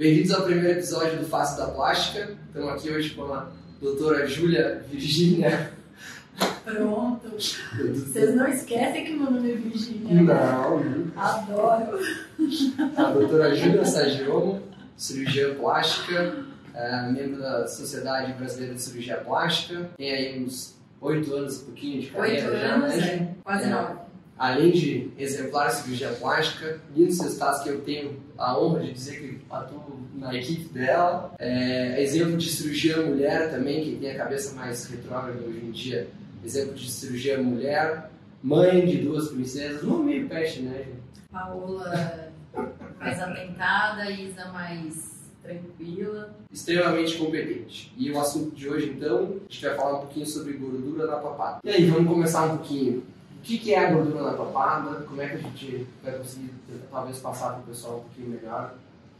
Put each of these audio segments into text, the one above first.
Bem-vindos ao primeiro episódio do Face da Plástica. Estamos aqui hoje com a doutora Júlia Virgínia. Pronto. Vocês não esquecem que meu nome é Virgínia. Não. Adoro. A doutora Júlia Sagiomo, cirurgiã plástica, é, membro da Sociedade Brasileira de Cirurgia Plástica. Tem aí uns oito anos, um pouquinho de carreira Oito já, anos, né? é. Quase É. nove. Além de exemplar cirurgia plástica, lindos resultados que eu tenho a honra de dizer que atuo na equipe dela. É, exemplo de cirurgia mulher também, quem tem a cabeça mais retrógrada hoje em dia, exemplo de cirurgia mulher, mãe de duas princesas, uma meio peste, né? gente? Paola mais atentada, Isa mais tranquila. Extremamente competente. E o assunto de hoje, então, a gente vai falar um pouquinho sobre gordura na papada. E aí, vamos começar um pouquinho. O que que é a gordura na papada? Como é que a gente vai conseguir, talvez, passar para o pessoal um pouquinho melhor?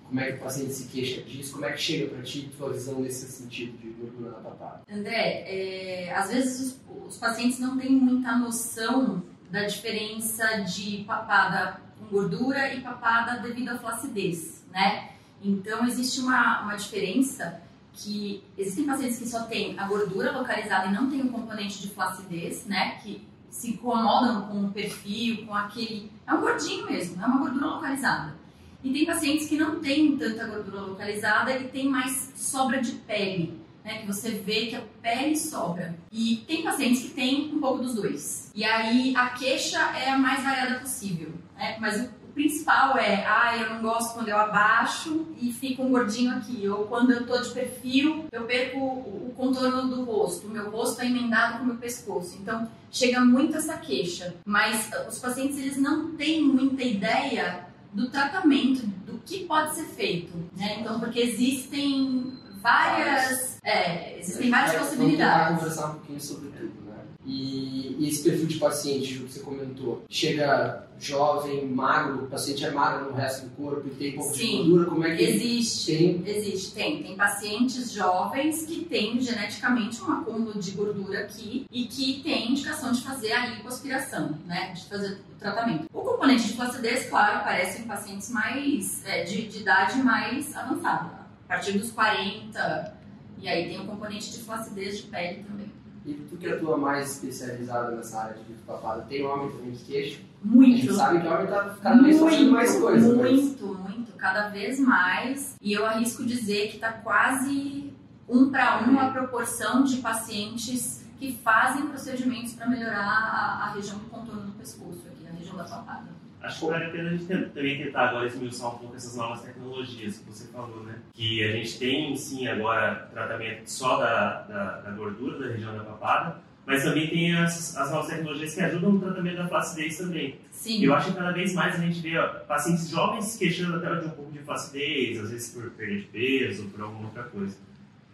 Como é que o paciente se queixa disso? Como é que chega para ti, tua visão nesse sentido de gordura na papada? André, é, às vezes os, os pacientes não têm muita noção da diferença de papada com gordura e papada devido à flacidez, né? Então existe uma, uma diferença que existem pacientes que só têm a gordura localizada e não tem o componente de flacidez, né? Que se incomodam com o perfil, com aquele. É um gordinho mesmo, é uma gordura localizada. E tem pacientes que não têm tanta gordura localizada e tem mais sobra de pele, né? Que você vê que a pele sobra. E tem pacientes que têm um pouco dos dois. E aí a queixa é a mais variada possível, né? Mas o o principal é, ah, eu não gosto quando eu abaixo e fica um gordinho aqui, ou quando eu tô de perfil, eu perco o contorno do rosto, o meu rosto é emendado com o meu pescoço. Então, chega muito essa queixa, mas uh, os pacientes eles não têm muita ideia do tratamento, do que pode ser feito, né? Então, porque existem várias, é, existem várias É, possibilidades. conversar um pouquinho sobre tudo, né? E, e esse perfil de paciente, que você comentou, chega jovem, magro, o paciente é magro no resto do corpo e tem pouco de Sim. gordura, como é que Existe, tem? existe, tem. Tem pacientes jovens que têm geneticamente um acúmulo de gordura aqui e que tem indicação de fazer a lipoaspiração, né? De fazer o tratamento. O componente de flacidez, claro, aparece em pacientes mais é, de, de idade mais avançada, a partir dos 40. E aí tem o componente de flacidez de pele também. E tu que atua mais especializada nessa área de papada, tem homem também que queixa? A Muito. gente sabe que homem tá cada vez fazendo mais coisas, mas... Muito, muito, cada vez mais. E eu arrisco dizer que está quase um para um a proporção de pacientes que fazem procedimentos para melhorar a, a região do contorno do pescoço, aqui, a região da papada. Acho que vale a pena a gente também tentar agora esmiuçar um pouco essas novas tecnologias que você falou, né? Que a gente tem, sim, agora tratamento só da, da, da gordura da região da papada, mas também tem as, as novas tecnologias que ajudam no tratamento da flacidez também. Sim, Eu acho que cada vez mais a gente vê ó, pacientes jovens se queixando até de um pouco de flacidez, às vezes por perda de peso, por alguma outra coisa.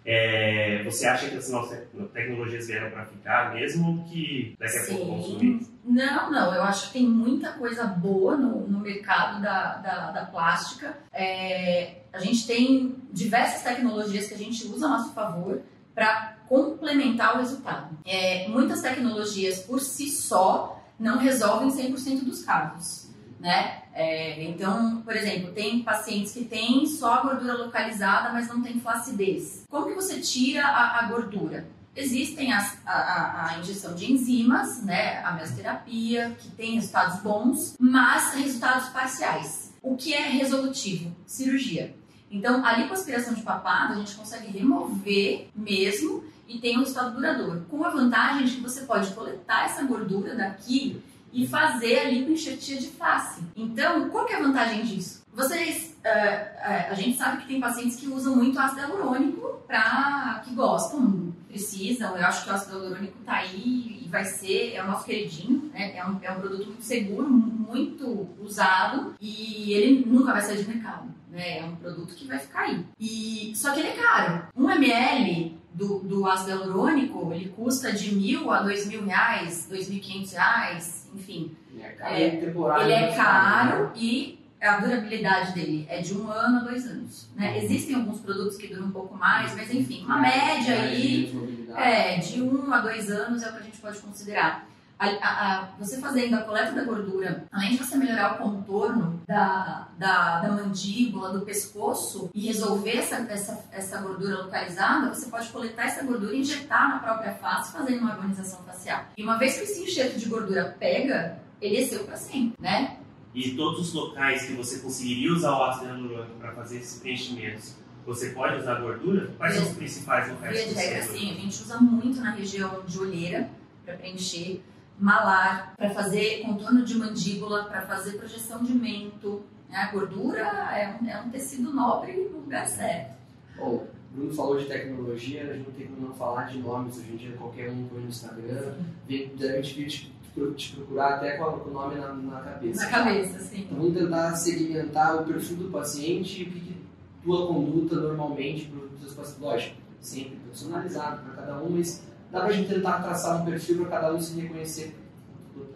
É, você acha que essas novas tec- tecnologias vieram para ficar, mesmo que daqui a pouco vão sumir? Sim. Não, não, eu acho que tem muita coisa boa no, no mercado da, da, da plástica. É, a gente tem diversas tecnologias que a gente usa a nosso favor para complementar o resultado. É, muitas tecnologias por si só não resolvem 100% dos casos, né? É, então, por exemplo, tem pacientes que têm só a gordura localizada, mas não tem flacidez. Como que você tira a, a gordura? Existem as- a, a- injeção de enzimas, né, a mesoterapia, que tem resultados bons, mas resultados parciais. O que é resolutivo? Cirurgia. Então, a lipoaspiração de papada a gente consegue remover mesmo e tem um resultado duradouro. Com a vantagem de que você pode coletar essa gordura daqui e fazer a lipoenxertia de face. Então, qual que é a vantagem disso? Vocês, eh, eh, a gente sabe que tem pacientes que usam muito ácido hialurônico para que gostam, precisam. Eu acho que o ácido hialurônico tá aí e vai ser, é o nosso queridinho, né? É um, é um produto muito seguro, muito usado e ele nunca vai sair de mercado. Né? É um produto que vai ficar aí. E, só que ele é caro. Um ml do, do ácido hialurônico, ele custa de mil a dois mil reais, dois mil e quinhentos reais, enfim. Ele é caro É, e. Ele é né? caro e a durabilidade dele é de um ano a dois anos. Né? Existem alguns produtos que duram um pouco mais, mas enfim, uma média aí mobilidade. é de um a dois anos é o que a gente pode considerar. A, a, a, você fazendo a coleta da gordura, além de você melhorar o contorno da, da, da mandíbula, do pescoço e resolver essa, essa, essa gordura localizada, você pode coletar essa gordura e injetar na própria face, fazendo uma harmonização facial. E uma vez que esse enxerto de gordura pega, ele é seu para sempre, né? E todos os locais que você conseguiria usar o ácido hialurônico para fazer esses preenchimentos, você pode usar gordura? Quais são os principais locais? Via de regra, sim. A gente usa muito na região de olheira para preencher malar, para fazer contorno de mandíbula, para fazer projeção de mento. A gordura é um, é um tecido nobre no lugar certo. Bom, o Bruno falou de tecnologia, a gente não tem como não falar de nomes. Hoje em dia, qualquer um põe no Instagram, deve te, te, te procurar até com o nome na, na cabeça. Na cabeça, sim. Então, vamos tentar segmentar o perfil do paciente e o que, que tua conduta normalmente para os seus pacientes. Lógico, sempre personalizado para cada um, mas dá para a gente tentar traçar um perfil para cada um se reconhecer,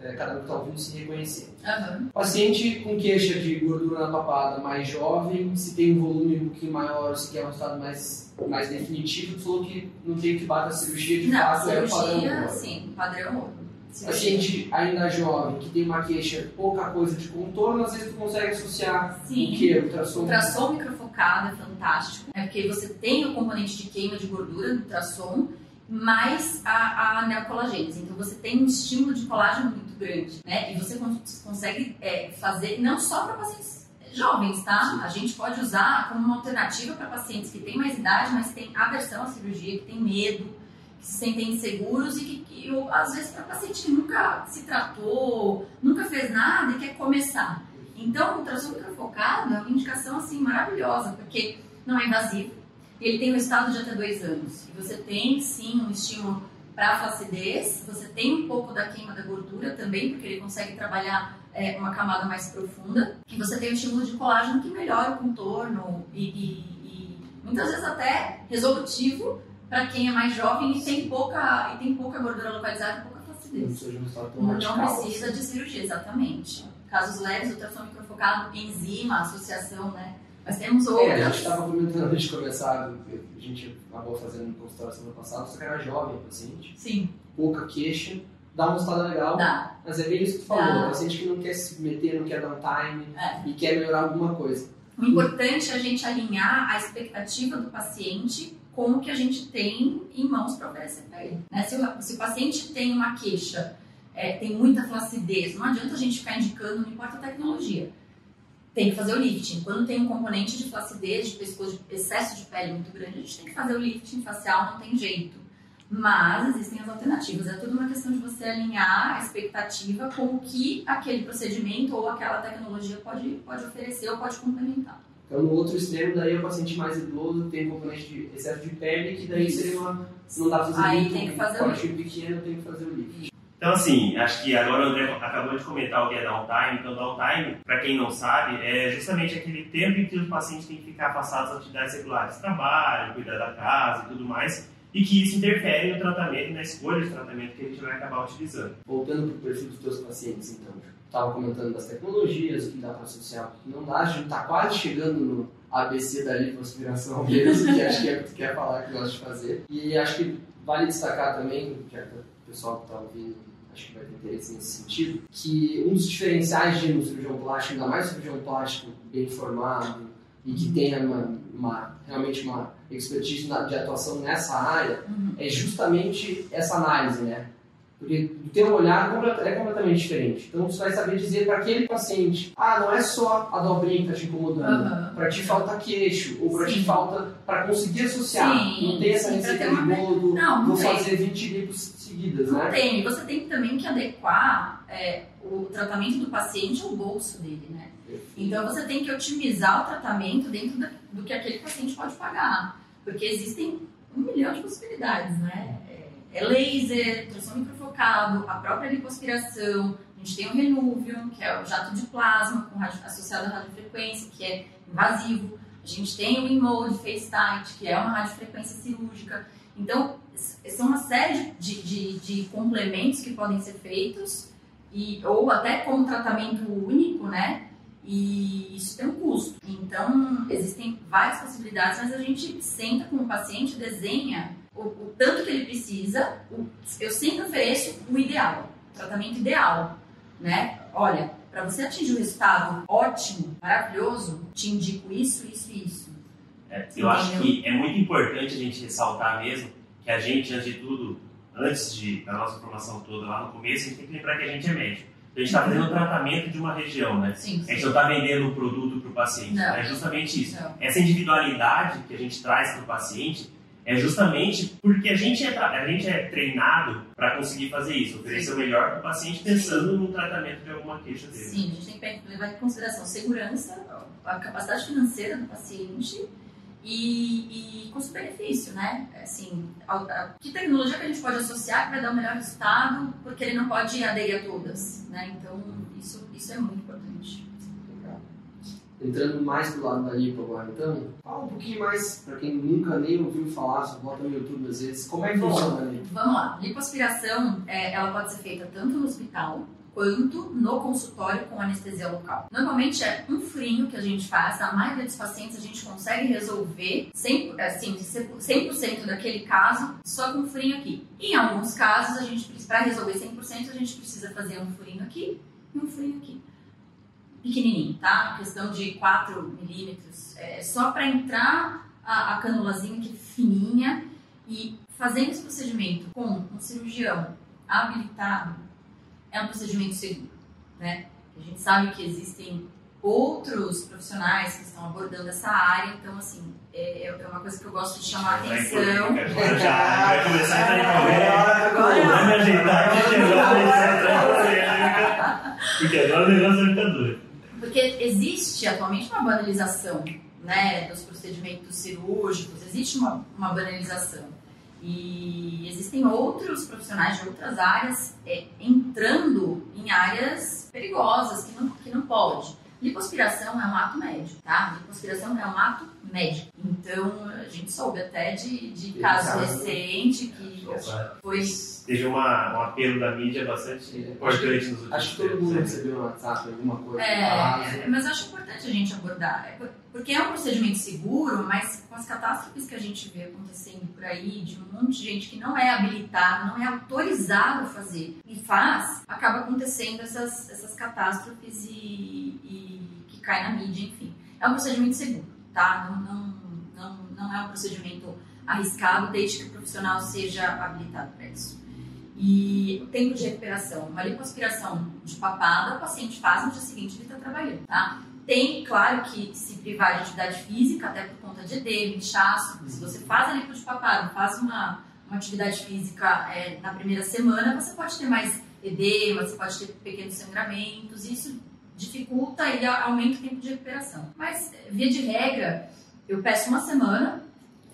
é, cada um que está ouvindo se reconhecer. Uhum. Paciente com queixa de gordura na papada mais jovem, se tem um volume um pouquinho maior, se quer um resultado mais, mais definitivo, tu falou que não tem que bater a cirurgia de não, fato, cirurgia, é o padrão. Sim, padrão Paciente ainda jovem, que tem uma queixa, pouca coisa de contorno, às vezes tu consegue associar Sim. o que? Ultrassom? Ultrassom microfocado é fantástico, é porque você tem o componente de queima de gordura no ultrassom, mais a, a neocolagênese. Então você tem um estímulo de colágeno muito grande, né? E você consegue é, fazer não só para pacientes jovens, tá? A gente pode usar como uma alternativa para pacientes que têm mais idade, mas têm aversão à cirurgia, que têm medo, que se sentem inseguros e que, que ou, às vezes para paciente que nunca se tratou, nunca fez nada e quer começar. Então, o ultrassom microfocado é uma indicação assim maravilhosa, porque não é invasivo, ele tem um estado de até dois anos. E você tem sim um estímulo para a flacidez, você tem um pouco da queima da gordura também, porque ele consegue trabalhar é, uma camada mais profunda, e você tem o estímulo de colágeno que melhora o contorno e, e, e muitas vezes até resolutivo para quem é mais jovem e tem pouca, e tem pouca gordura localizada e pouca flacidez. Não, não precisa de cirurgia, exatamente. Casos leves, ultrassom microfocado, enzima, associação, né? Mas temos outras. É, a gente estava comentando antes de começar, a gente acabou fazendo no consultório semana passada, só que era jovem o paciente. Sim. Pouca queixa, dá um resultado legal. Dá. Mas é bem isso que tu falou, o paciente que não quer se meter, não quer dar um time é. e quer melhorar alguma coisa. O importante é a gente alinhar a expectativa do paciente com o que a gente tem em mãos para oferecer para ele. Né? Se, o, se, o, paciente tem uma queixa, é, tem muita flacidez, não adianta a gente ficar indicando, não importa a tecnologia tem que fazer o lifting. Quando tem um componente de flacidez, de pescoço, de excesso de pele muito grande, a gente tem que fazer o lifting facial, não tem jeito. Mas existem as alternativas. É tudo uma questão de você alinhar a expectativa com o que aquele procedimento ou aquela tecnologia pode, pode oferecer ou pode complementar. Então, no outro extremo, daí o paciente mais idoso tem um componente de excesso de pele, que daí Isso. seria uma. Se não dá pra fazer Aí lifting, tem que fazer o corte pequeno, tem que fazer o lifting. Então, assim, acho que agora o André acabou de comentar o que é downtime. Então, downtime, para quem não sabe, é justamente aquele tempo em que os pacientes têm que ficar afastados das atividades regulares, trabalho, cuidar da casa e tudo mais, e que isso interfere no tratamento na escolha de tratamento que a gente vai acabar utilizando. Voltando para o perfil dos teus pacientes, então, estava comentando das tecnologias, o que dá para associar, o que não dá, a gente está quase chegando no ABC da lipoaspiração mesmo, que acho que é o que tu quer falar, que gosta de fazer. E acho que vale destacar também, que o pessoal que está ouvindo acho que vai ter interesse nesse sentido, que um dos diferenciais de um cirurgião plástico, ainda mais um cirurgião plástico bem formado e que tenha uma, uma realmente uma expertise de atuação nessa área, Uhum. é justamente essa análise, né? Porque o teu olhar é completamente diferente. Então você vai saber dizer para aquele paciente: ah, não é só a dobrinha que está te incomodando, Uhum. para ti falta queixo, ou para ti Sim. falta para conseguir associar. Sim, não tem essa receita ter de uma- bolo Não, não vou tem. fazer 20 lipos seguidas, Não né? tem. Você tem também que adequar é, o tratamento do paciente ao bolso dele, né? Então você tem que otimizar o tratamento dentro do que aquele paciente pode pagar. Porque existem um milhão de possibilidades, né? É, laser, ultrassom microfocado, a própria lipoaspiração, a gente tem o Renuvium, que é o jato de plasma com radio- associado à radiofrequência, que é invasivo. A gente tem o InMode Face Tight, que é uma radiofrequência cirúrgica. Então, são uma série de, de, de complementos que podem ser feitos, e, ou até como tratamento único, né? E isso tem um custo. Então, existem várias possibilidades, mas a gente senta com o paciente, desenha o, o tanto que ele precisa. o- eu sempre ofereço o ideal. tratamento ideal, né? Olha, para você atingir um resultado ótimo, maravilhoso, te indico isso, isso e isso. É, eu acho que é muito importante a gente ressaltar mesmo que a gente, antes de tudo, antes de, da nossa formação toda lá no começo, a gente tem que lembrar que a gente é médico. A gente está fazendo um tratamento de uma região, né? Sim, A gente não está vendendo um produto para o paciente. Não. É justamente isso. Não. Essa individualidade que a gente traz para o paciente é justamente porque a gente é, a gente é treinado para conseguir fazer isso, oferecer o melhor para o paciente pensando no tratamento de alguma queixa dele. Sim, a gente tem que levar em consideração segurança, a capacidade financeira do paciente e, e custo-benefício, né? Assim, a- a- que tecnologia que a gente pode associar que vai dar o melhor resultado, porque ele não pode aderir a todas, né? Então, isso, isso é muito importante. Entrando mais do lado da lipo agora, então, fala um pouquinho mais, para quem nunca nem ouviu falar, só bota no YouTube às vezes, como é que funciona a lipo? Vamos lá, lipoaspiração, é, ela pode ser feita tanto no hospital quanto no consultório com anestesia local. Normalmente é um furinho que a gente faz, na maioria dos pacientes a gente consegue resolver 100%, assim, 100% daquele caso só com um furinho aqui. Em alguns casos, a gente para resolver 100%, a gente precisa fazer um furinho aqui e um furinho aqui. Pequenininho, tá? Questão de 4 milímetros, é só para entrar a, a canulazinha aqui fininha e fazendo esse procedimento com um cirurgião habilitado é um procedimento seguro, né? A gente sabe que existem outros profissionais que estão abordando essa área, então assim é, é uma coisa que eu gosto de chamar a atenção. Agora já vai começar a entrar em Vai me ajeitar aqui que vai começar a entrar em polêmica. Porque agora o negócio vai ficar. Porque existe atualmente uma banalização né, dos procedimentos cirúrgicos, existe uma, uma banalização. E existem outros profissionais de outras áreas é, entrando em áreas perigosas que não, que não pode. Lipoaspiração é um ato médico, tá? Lipoaspiração é um ato médico. Então, a gente soube até de, de caso caso. recente que foi Teve uma, um apelo da mídia bastante É, importante nos últimos Acho que todo mundo né? recebeu no WhatsApp alguma coisa. É, mas eu acho importante a gente abordar, é por- porque é um procedimento seguro, mas com as catástrofes que a gente vê acontecendo por aí, de um monte de gente que não é habilitado, não é autorizado a fazer e faz, acaba acontecendo essas, essas catástrofes e, e que cai na mídia, enfim. É um procedimento seguro, tá? Não, não, não, não é um procedimento arriscado, desde que o profissional seja habilitado para isso. E o tempo de recuperação. Uma lipoaspiração de papada, o paciente faz no dia seguinte ele está trabalhando, tá? Tem, claro, que se privar de atividade física, até por conta de edema, inchaço. Se você faz a lipo de papada, faz uma, uma atividade física é, na primeira semana, você pode ter mais edema, você pode ter pequenos sangramentos, isso dificulta e aumenta o tempo de recuperação. Mas, via de regra, eu peço uma semana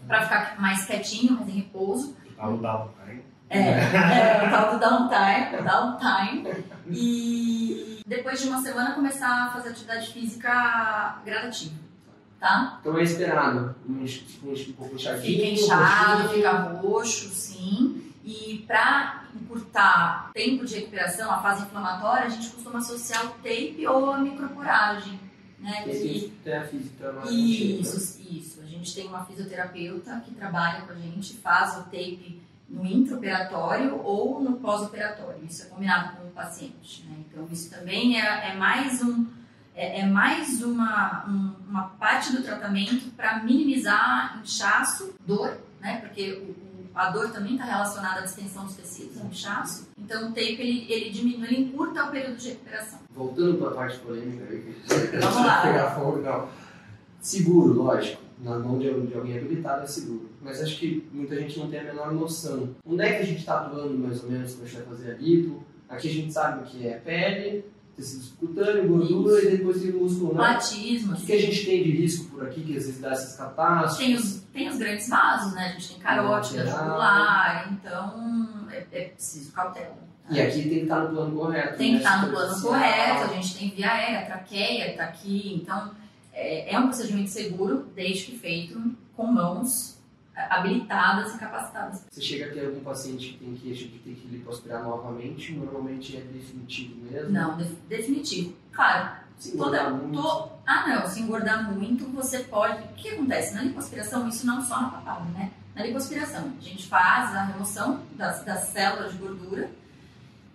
para ficar mais quietinho, mais em repouso, Tá o down, né? é, é, o tal do downtime, downtime. E depois de uma semana começar a fazer atividade física gradativa, tá? Então é esperado. Um, um pouco inchadinho. Fica inchado, fica roxo, sim. E para encurtar tempo de recuperação, a fase inflamatória, a gente costuma associar o tape ou a microporagem, né? Que ter a Isso, isso. A gente tem uma fisioterapeuta que trabalha com a gente, faz o tape no intraoperatório ou no pós-operatório. Isso é combinado com o paciente. Né? Então, isso também é, é mais, um, é, é mais uma, um- uma parte do tratamento para minimizar inchaço, dor, né? porque o- a dor também está relacionada à distensão dos tecidos, ao inchaço. Então, o tape ele, ele diminui, ele encurta o período de recuperação. Voltando para a parte polêmica aí, Vamos lá. pegar fogo, não. Seguro, lógico. Na mão de, de alguém habilitado é seguro. Mas acho que muita gente não tem a menor noção. Onde é que a gente está atuando mais ou menos quando a gente vai fazer a lipo? Aqui a gente sabe o que é pele, tecido subcutâneo, gordura e depois tem o músculo, né? O que, que a gente tem de risco por aqui que às vezes dá essas catástrofes? Tem os, tem os grandes vasos, né? A gente tem carótida, jugular, então é, é preciso cautela. E aqui tem que estar no plano correto. Tem que né? estar no plano Superficial. correto, a gente tem via aérea, traqueia, tá aqui, então é, é um procedimento seguro, desde que feito com mãos habilitadas e capacitadas. Você chega a ter algum paciente que tem queixa de ter que lipoaspirar novamente, normalmente é definitivo mesmo. Não, def- definitivo. Claro, Se toda, engordar muito. to- ah não, se engordar muito, você pode. O que acontece? Na lipoaspiração, isso não só na papada, né? Na lipoaspiração, a gente faz a remoção das, das células de gordura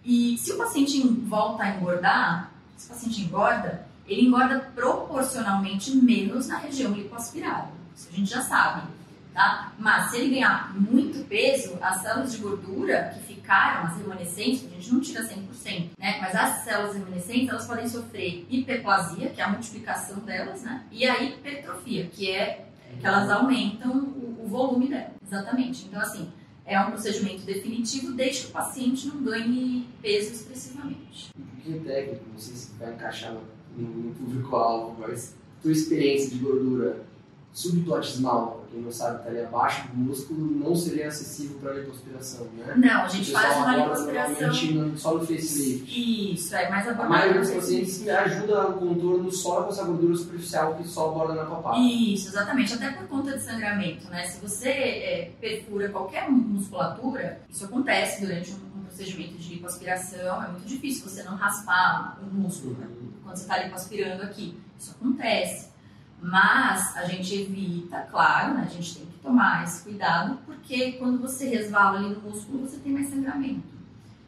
E se o paciente volta a engordar, se o paciente engorda, ele engorda proporcionalmente menos na região lipoaspirada. Isso a gente já sabe. Tá? Mas se ele ganhar muito peso, as células de gordura que ficaram, as remanescentes, a gente não tira 100%, né? Mas as células remanescentes, elas podem sofrer hiperplasia, que é a multiplicação delas, né? E a hipertrofia, que é que elas aumentam o, o volume dela. Exatamente. Então, assim, é um procedimento definitivo desde que o paciente não ganhe peso expressivamente. Pouquinho técnico, não sei se vai encaixar no, no público-alvo, mas tua experiência de gordura subplotismal, para quem não sabe, está ali abaixo do músculo, não seria acessível para lipoaspiração, né? Não, a gente faz uma lipoaspiração. Só no facelift. Isso, é mais abordado. A maioria dos pacientes ajuda o contorno só com essa gordura superficial que só aborda na papada. Isso, exatamente. Até por conta de sangramento, né? Se você é, perfura qualquer musculatura, isso acontece durante um, um procedimento de lipoaspiração, é muito difícil você não raspar o músculo né? quando você está lipoaspirando aqui. Isso acontece. Mas a gente evita, claro, né? a gente tem que tomar esse cuidado, porque quando você resvala ali no músculo, você tem mais sangramento.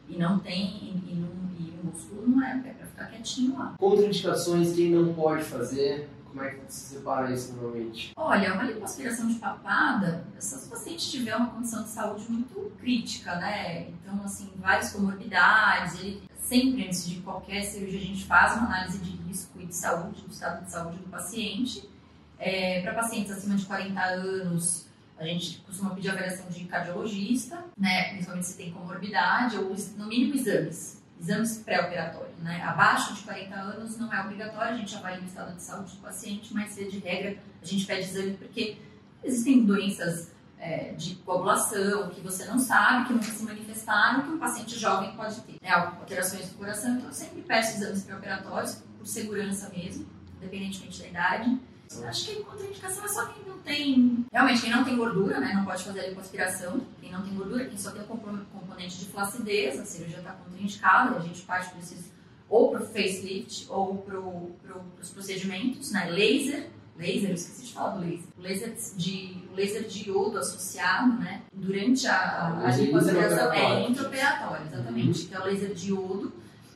E não tem, e, e, e o músculo não é, é para ficar quietinho lá. Contraindicações, quem não pode fazer, como é que se separa isso normalmente? Olha, uma lipoaspiração de papada, se o paciente tiver uma condição de saúde muito crítica, né? Então, assim, várias comorbidades, ele sempre antes de qualquer cirurgia a gente faz uma análise de risco e de saúde, do estado de saúde do paciente. É, Para pacientes acima de 40 anos, a gente costuma pedir avaliação de cardiologista, né, principalmente se tem comorbidade, ou no mínimo exames, exames pré-operatórios. Né? Abaixo de 40 anos não é obrigatório, a gente avalia o estado de saúde do paciente, mas de regra a gente pede exame porque existem doenças é, de coagulação, que você não sabe, que nunca se manifestaram, que um paciente jovem pode ter. Né, alterações do coração, então eu sempre peço exames pré-operatórios, por segurança mesmo, independentemente da idade. Acho que contraindicação é só quem não tem. Realmente, quem não tem gordura, né? Não pode fazer a lipoaspiração. Quem não tem gordura, quem só tem o componente de flacidez, a cirurgia está contraindicada, a gente parte por esses ou para o facelift ou para pro, os procedimentos, né? Laser, laser, eu esqueci de falar do laser. O laser de, o laser de iodo associado, né? Durante a, a, a lipoaspiração é intraoperatório, exatamente, uhum. que é o laser de iodo.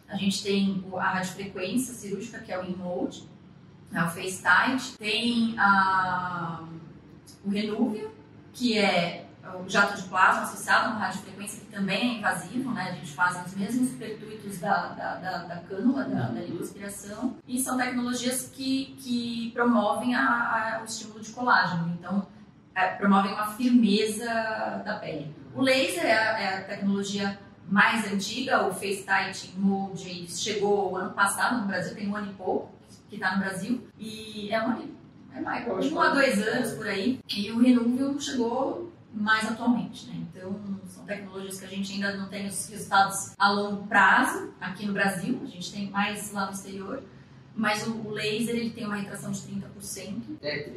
A gente tem a radiofrequência cirúrgica, que é o InMode, né, o FaceTight. Tem a, o Renúvio, que é o jato de plasma associado a uma radiofrequência que também é invasivo, né? A gente faz os mesmos pertuitos da, da, da, da cânula, da, da lipoaspiração, e são tecnologias que, que promovem a, a, o estímulo de colágeno, então é, promovem uma firmeza da pele. O laser é a, é a tecnologia mais antiga, o FaceTight Mode chegou ano passado no Brasil, tem um ano e pouco que está no Brasil, e é um ano, é mais, um a dois anos por aí, e o Renúvel chegou mais atualmente, né? Então, são tecnologias que a gente ainda não tem os resultados a longo prazo aqui no Brasil, a gente tem mais lá no exterior, mas o, laser ele tem uma retração de 30%,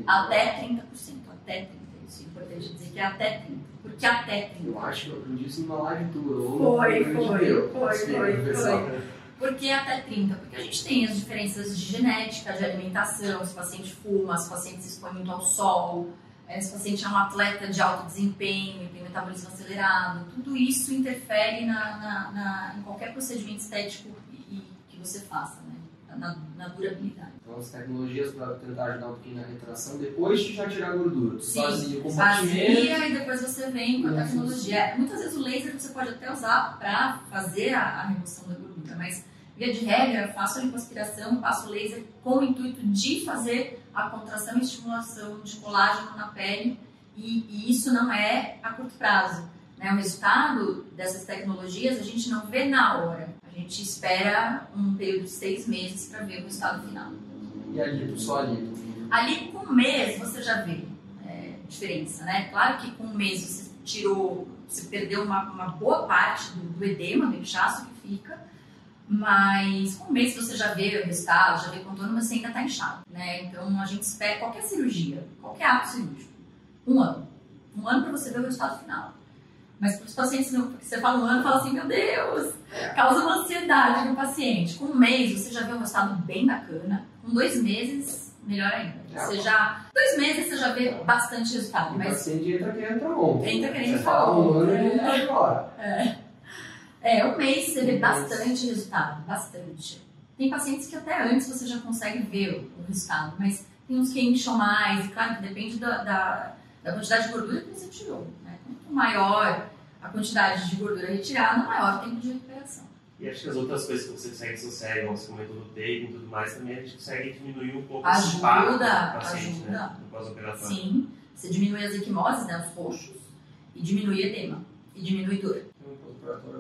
até 30%, até 30%, isso é importante dizer que é até 30%, porque até 30%. Eu acho que eu aprendi isso numa live tua. Foi, foi, foi, foi, foi. Por que até 30? Porque a gente tem as diferenças de genética, de alimentação, se o paciente fuma, se o paciente se expõe muito ao sol, é, se o paciente é um atleta de alto desempenho, tem metabolismo acelerado, tudo isso interfere na, na, na em qualquer procedimento estético e, que você faça, né? na, na, durabilidade. Então, as tecnologias para tentar ajudar um pouquinho na retração, depois de já tirar a gordura, tu Sim, fazia Fazia e depois você vem com a tecnologia. Muitas vezes o laser você pode até usar para fazer a, a remoção da gordura, mas via de regra, faço a lipoaspiração, passo o laser com o intuito de fazer a contração e estimulação de colágeno na pele e, e isso não é a curto prazo. Né? O resultado dessas tecnologias a gente não vê na hora, a gente espera um período de seis meses para ver o resultado final. E ali, só ali? Ali com um mês você já vê é, diferença, né? Claro que com um mês você tirou, você perdeu uma, uma boa parte do, do edema, do inchaço que fica, mas com um mês você já vê o resultado, já vê o contorno, mas você ainda está inchado, né? Então a gente espera qualquer cirurgia, qualquer ato cirúrgico, um ano. Um ano para você ver o resultado final. Mas para os pacientes, porque você fala um ano, fala assim, meu Deus, causa uma ansiedade no paciente. Com um mês você já vê um resultado bem bacana, com dois meses, melhor ainda. É, você já, dois meses você já vê bastante resultado. Mas o paciente entra querendo para ontem. Entra querendo para ontem. um ano, ele está embora. É. É, um mês você vê Um mês. bastante resultado, bastante. Tem pacientes que até antes você já consegue ver o resultado, mas tem uns que incham mais, e claro que depende da, da, da quantidade de gordura que você tirou. Né? Quanto maior a quantidade de gordura retirada, maior o tempo de recuperação. E acho que as outras coisas que você consegue associar, igual você comentou do tape e tudo mais, também a gente consegue diminuir um pouco esse impacto Ajuda, do paciente, né? ajuda. No pós-operatório. Sim, você diminui as equimoses, né, os roxos, e diminui edema, e diminui dor.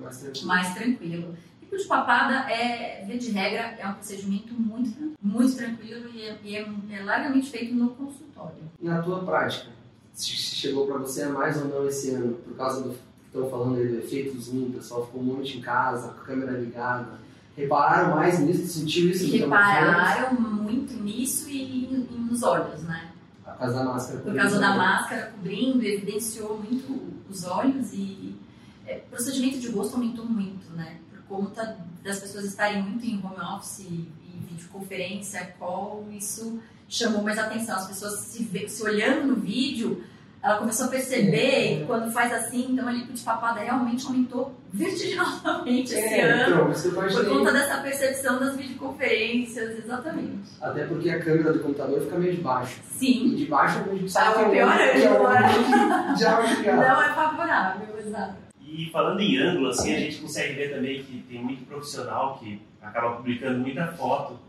Mais tranquilo. mais tranquilo. Pico de papada é, via de regra, é um procedimento muito, muito tranquilo e, é, e é- é largamente feito no consultório. Na tua prática, se chegou para você mais ou não esse ano, por causa do que estão falando aí do efeito zoom, o pessoal ficou um monte em casa, com a câmera ligada. Repararam mais nisso? Sentiu isso? Repararam muito nisso e, e nos olhos, né? Por causa da máscara. Por causa da máscara cobrindo, evidenciou muito os olhos e é, o procedimento de rosto aumentou muito, né? Por conta das pessoas estarem muito em home office e, e videoconferência, call, isso chamou mais atenção. As pessoas se, vê- se olhando no vídeo, ela começou a perceber que quando faz assim, então a lipo de papada realmente aumentou vertiginosamente esse É, ano. então, Por imaginei. conta dessa percepção das videoconferências, exatamente. Até porque a câmera do computador fica meio de baixo. Sim, E de baixo a gente Tá, sabe pior é o que é já vai chegar. não é favorável, exato. E falando em ângulo, assim, a gente consegue ver também que tem muito profissional que acaba publicando muita foto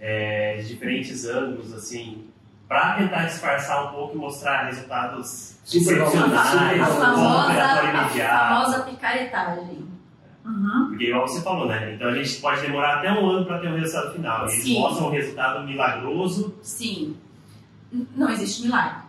é, de diferentes ângulos, assim, para tentar disfarçar um pouco e mostrar resultados excepcionais, A ou famosa, a imediato. famosa picaretagem. Uhum. Porque igual você falou, né? Então a gente pode demorar até um ano para ter um resultado final. Eles Sim. mostram um resultado milagroso. Sim, não existe milagre.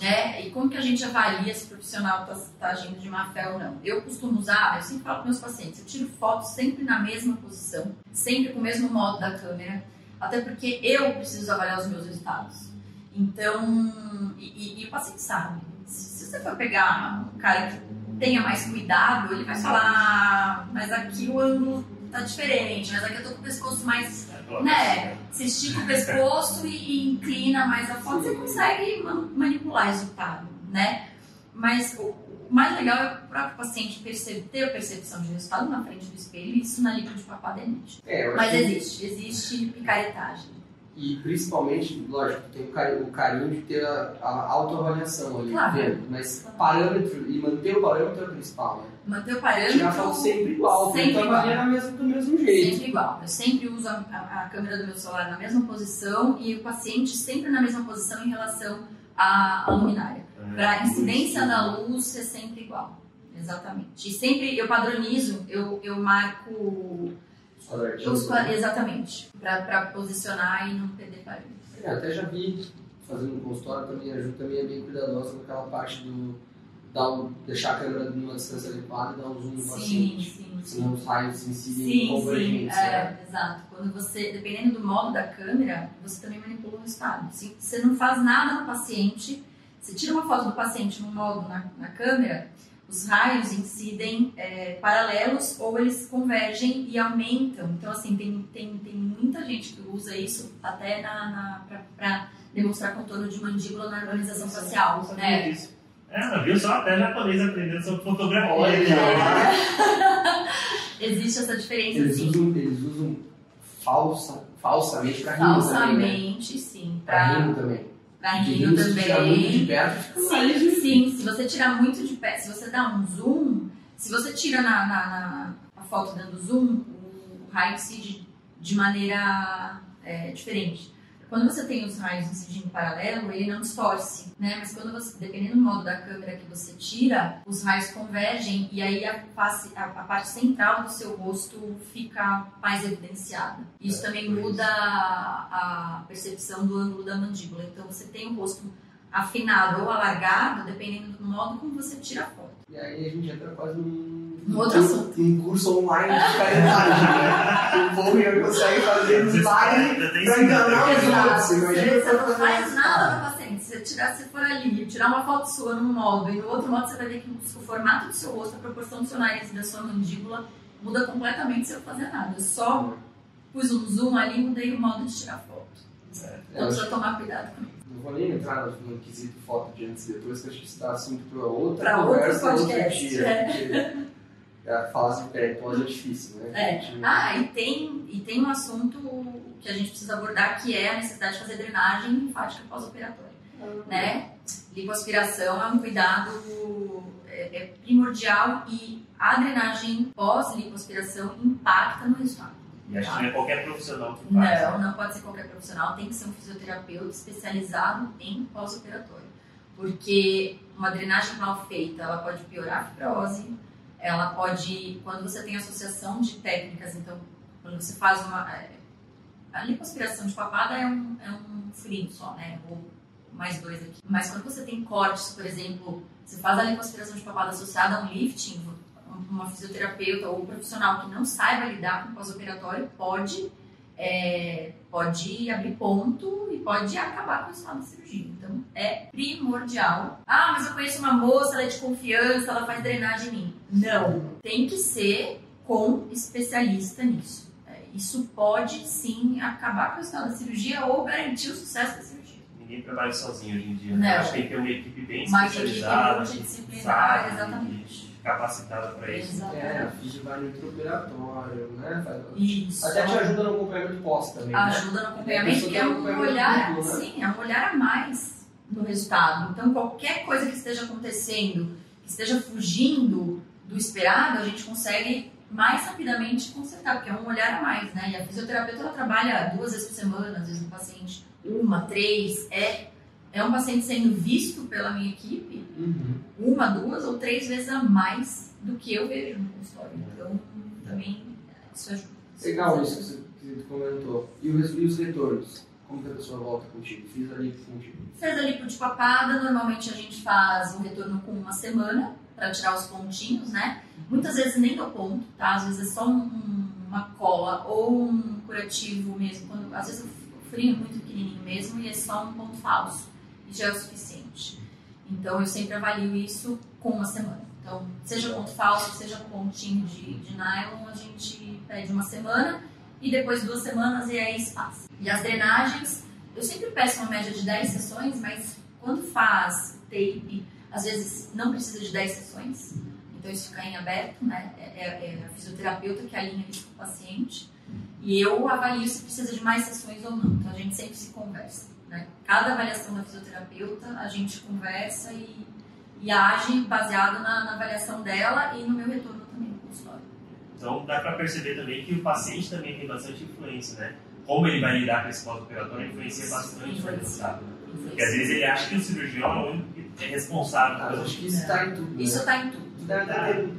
Né? E como que a gente avalia se o profissional está agindo de má fé ou não? Eu costumo usar, eu sempre falo para meus pacientes, eu tiro fotos sempre na mesma posição, sempre com o mesmo modo da câmera, até porque eu preciso avaliar os meus resultados. Então, e, e- e o paciente sabe, se, se você for pegar um cara que tenha mais cuidado, ele vai falar, "Ah, mas aqui o ângulo tá diferente, mas aqui eu tô com o pescoço mais né? Você estica o pescoço e, e inclina mais a foto, você consegue ma- manipular o resultado, né? Mas o, o mais legal é o próprio paciente perce- ter a percepção de resultado na frente do espelho e isso na lipo de papada é nítido. É, Mas que- existe, existe picaretagem. E principalmente, lógico, tem o carinho, o carinho de ter a, a autoavaliação ali Claro. dentro. Mas parâmetro, e manter o parâmetro é o principal, né? Manter o parâmetro Tirar foto sempre igual, sempre igual. avaliar mesmo, do mesmo jeito. Sempre igual. Eu sempre uso a, a- a câmera do meu celular na mesma posição e o paciente sempre na mesma posição em relação à, à luminária. Para a incidência da luz ser sempre igual. Exatamente. E sempre eu padronizo, eu, eu marco os exatamente para posicionar e não perder parâmetro. É, até já vi fazendo no consultório também, a Ju também é bem cuidadosa com aquela parte do dar um- deixar a câmera numa distância adequada e dar um zoom no Sim, paciente. sim, sim. Senão os raios incidem Sim, sim, convergentes. né? é, exato. Quando você, dependendo do modo da câmera, você também manipula o resultado. Se você não faz nada no paciente, você tira uma foto do paciente num modo na, na câmera, os raios incidem é, paralelos ou eles convergem e aumentam. Então, assim, tem, tem, tem muita gente que usa isso até na, na, para demonstrar contorno de mandíbula na harmonização facial. Né? disso. É, ela viu só até japonês aprendendo sobre fotografia. Olha lá. Existe essa diferença, Eles sim. usam, eles usam falsa, falsamente pra rino também, né? Falsamente, sim. Pra Pra, rino também. pra De rino se tirar muito de também. perto, fica mais Sim, sim. Se você tirar muito de perto, se você dá um zoom, se você tira na, na, na- a foto dando zoom, o raio incide de maneira é, diferente. Quando você tem os raios incidindo em paralelo, ele não distorce, né? Mas quando você, dependendo do modo da câmera que você tira, os raios convergem e aí a, face, a, a parte central do seu rosto fica mais evidenciada. Isso É, também muda a, a percepção do ângulo da mandíbula. Então você tem o rosto afinado ou alargado, dependendo do modo como você tira a foto. E aí a gente entra quase num, Um outro assunto. num curso online de caridade, né? O povo já consegue fazer Você design ainda tem pra enganar os Exato. outros. Imagina Você pra não faz nada no paciente. Se você tirar, se for ali, tirar uma foto sua num modo e no outro modo você vai ver que o formato do seu rosto, a proporção do seu nariz e da sua mandíbula muda completamente sem eu fazer nada. Eu só pus um zoom ali e mudei o modo de tirar foto. É, Então precisa tomar cuidado com isso. Não vou nem entrar no, no quesito foto de antes e depois, que acho que isso dá assunto para outra Pra outro conversa, outro podcast, dia. é. porque É, falar sobre peripose é difícil, né? É. Gente, Ah, e tem, e tem um assunto que a gente precisa abordar que é a necessidade de fazer drenagem linfática pós-operatória. Né? Lipoaspiração é um cuidado é, é primordial e a drenagem pós-lipoaspiração impacta no resultado. E acho que não é qualquer profissional que faz. Não, não pode ser qualquer profissional, tem que ser um fisioterapeuta especializado em pós-operatório. Porque uma drenagem mal feita, ela pode piorar a fibrose, ela pode, quando você tem associação de técnicas, então, quando você faz uma. é, A lipoaspiração de papada é um, é um furinho só, né? Ou mais dois aqui. Mas quando você tem cortes, por exemplo, você faz a lipoaspiração de papada associada a um lifting, uma fisioterapeuta ou um profissional que não saiba lidar com pós-operatório pode, é, pode abrir ponto e pode acabar com o estado da cirurgia. Então, é primordial. Ah, mas eu conheço uma moça, ela é de confiança, ela faz drenagem em mim. Não, tem que ser com especialista nisso. É, Isso pode sim acabar com o estado da cirurgia ou garantir o sucesso da cirurgia. Ninguém trabalha sozinho hoje em dia. Né? Acho que tem que ter uma equipe bem Uma equipe especializada, multidisciplinar, exatamente. E capacitada para isso. É, no intraoperatório, né? Isso. Até te ajuda no acompanhamento pós também, né? ajuda no acompanhamento, que é tem um acompanhamento olhar, duplo, né? sim, é um olhar a mais no resultado. Então, qualquer coisa que esteja acontecendo, que esteja fugindo do esperado, a gente consegue mais rapidamente consertar, porque é um olhar a mais, né? E a fisioterapeuta, ela trabalha duas vezes por semana, às vezes um paciente uma, três, é, é um paciente sendo visto pela minha equipe Uhum. uma, duas ou três vezes a mais do que eu vejo no consultório. Então, também, isso ajuda. Legal isso que você, que você comentou. E os, e os retornos? Como que a pessoa volta contigo? Fiz ali contigo. Fez a lipo de papada, normalmente a gente faz um retorno com uma semana para tirar os pontinhos, né? Muitas vezes nem dou ponto, tá? Às vezes é só um- um- uma cola ou um curativo mesmo. Quando, às vezes o frio é muito pequenininho mesmo e é só um ponto falso e já é o suficiente. Então eu sempre avalio isso com uma semana. Então, seja ponto falso, seja pontinho de, de nylon, a gente pede uma semana e depois duas semanas e aí passa. E as drenagens, eu sempre peço uma média de 10 sessões, mas quando faz tape, às vezes não precisa de 10 sessões, então isso fica em aberto, né? É, é- é a fisioterapeuta que alinha isso com o paciente. E eu avalio se precisa de mais sessões ou não. Então a gente sempre se conversa. Né? Cada avaliação da fisioterapeuta, a gente conversa e, e age baseado na, na avaliação dela e no meu retorno também no consultório. Então dá para perceber também que o paciente também tem bastante influência, né? Como ele vai lidar com esse pós-operatório influencia bastante Influencia. resultado. Porque às vezes ele acha que o cirurgião é o único que é responsável Ah, acho que isso está em tudo. né? Isso está em tudo.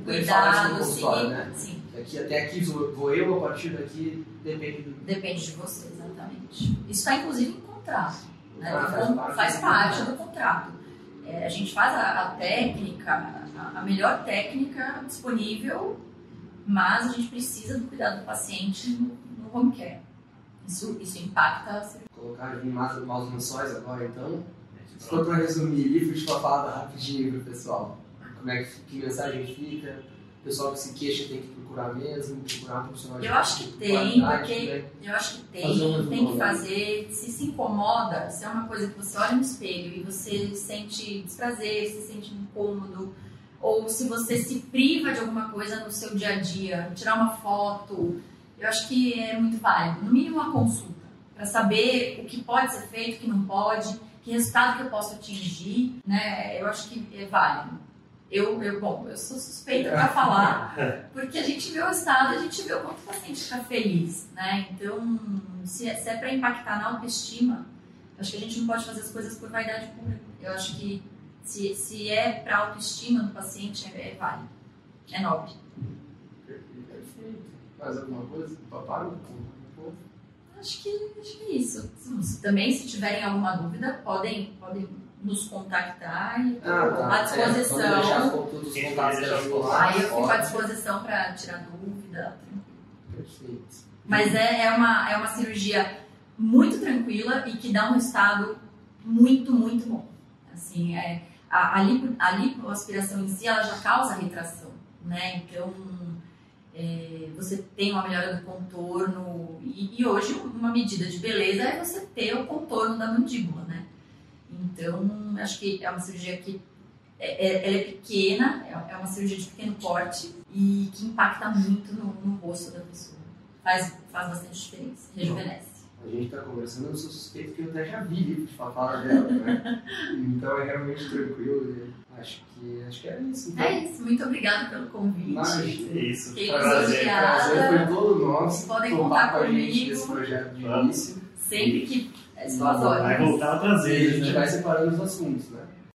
Cuidado, consultório, sim, né? sim. Aqui, até aqui vou vou eu, a partir daqui depende do. Depende de você, exatamente. Isso está inclusive em contrato. Né? Ah, faz Então, parte faz do parte contrato. do contrato. É, a gente faz a, a técnica, a, a melhor técnica disponível, mas a gente precisa do cuidado do paciente no, no home care. Isso, isso impacta. Colocar em maus, maus lençóis agora, então. For para resumir, livro de papada rapidinho pro pessoal. Como é que, que mensagem fica? O pessoal que se queixa tem que procurar mesmo, procurar profissional de Eu acho que tem, porque- né? Eu acho que tem, Fazer tem que né? fazer. Se se incomoda, se é uma coisa que você olha no espelho e você sente desprazer, se sente incômodo, ou se você se priva de alguma coisa no seu dia a dia, tirar uma foto, eu acho que é muito válido. No mínimo uma consulta, para saber o que pode ser feito, o que não pode, que resultado que eu posso atingir, né? Eu acho que é válido. Eu, eu, bom, eu sou suspeita para falar, porque a gente vê o resultado, a gente vê o quanto o paciente fica feliz, né? Então, se é, se é para impactar na autoestima, acho que a gente não pode fazer as coisas por vaidade pura. Eu acho que se, se é para autoestima do paciente, é, é válido, é nobre. Perfeito. Mais alguma coisa? Papai? Acho que, acho que é isso. Também, se tiverem alguma dúvida, podem, podem nos contactar e estou Ah, tá. à disposição. É, os lá. Aí eu fico à disposição para tirar dúvida. Perfeito. Mas é, é, uma, é uma cirurgia muito tranquila e que dá um resultado muito, muito bom. Assim, é, a, a, lipo, a lipoaspiração em si, ela já causa retração, né? Então, é, você tem uma melhora do contorno e, e hoje uma medida de beleza é você ter o contorno da mandíbula, né? Então, acho que é uma cirurgia que é, é, ela é pequena, é, é uma cirurgia de pequeno porte e que impacta muito no, no rosto da pessoa. Faz, faz bastante diferença, rejuvenesce. A gente está conversando, eu sou suspeito que eu até já vi para falar dela, né? então é realmente tranquilo. Né? Acho que, acho que é isso. Então. É isso, muito obrigada pelo convite. Imagina. É isso. Fiquei Prazer, prazer foi todo nosso. Vocês podem contar com a gente comigo. nesse projeto de início. Sempre que. É só as Vai voltar outras E a vezes, gente né? vai separando os assuntos, né?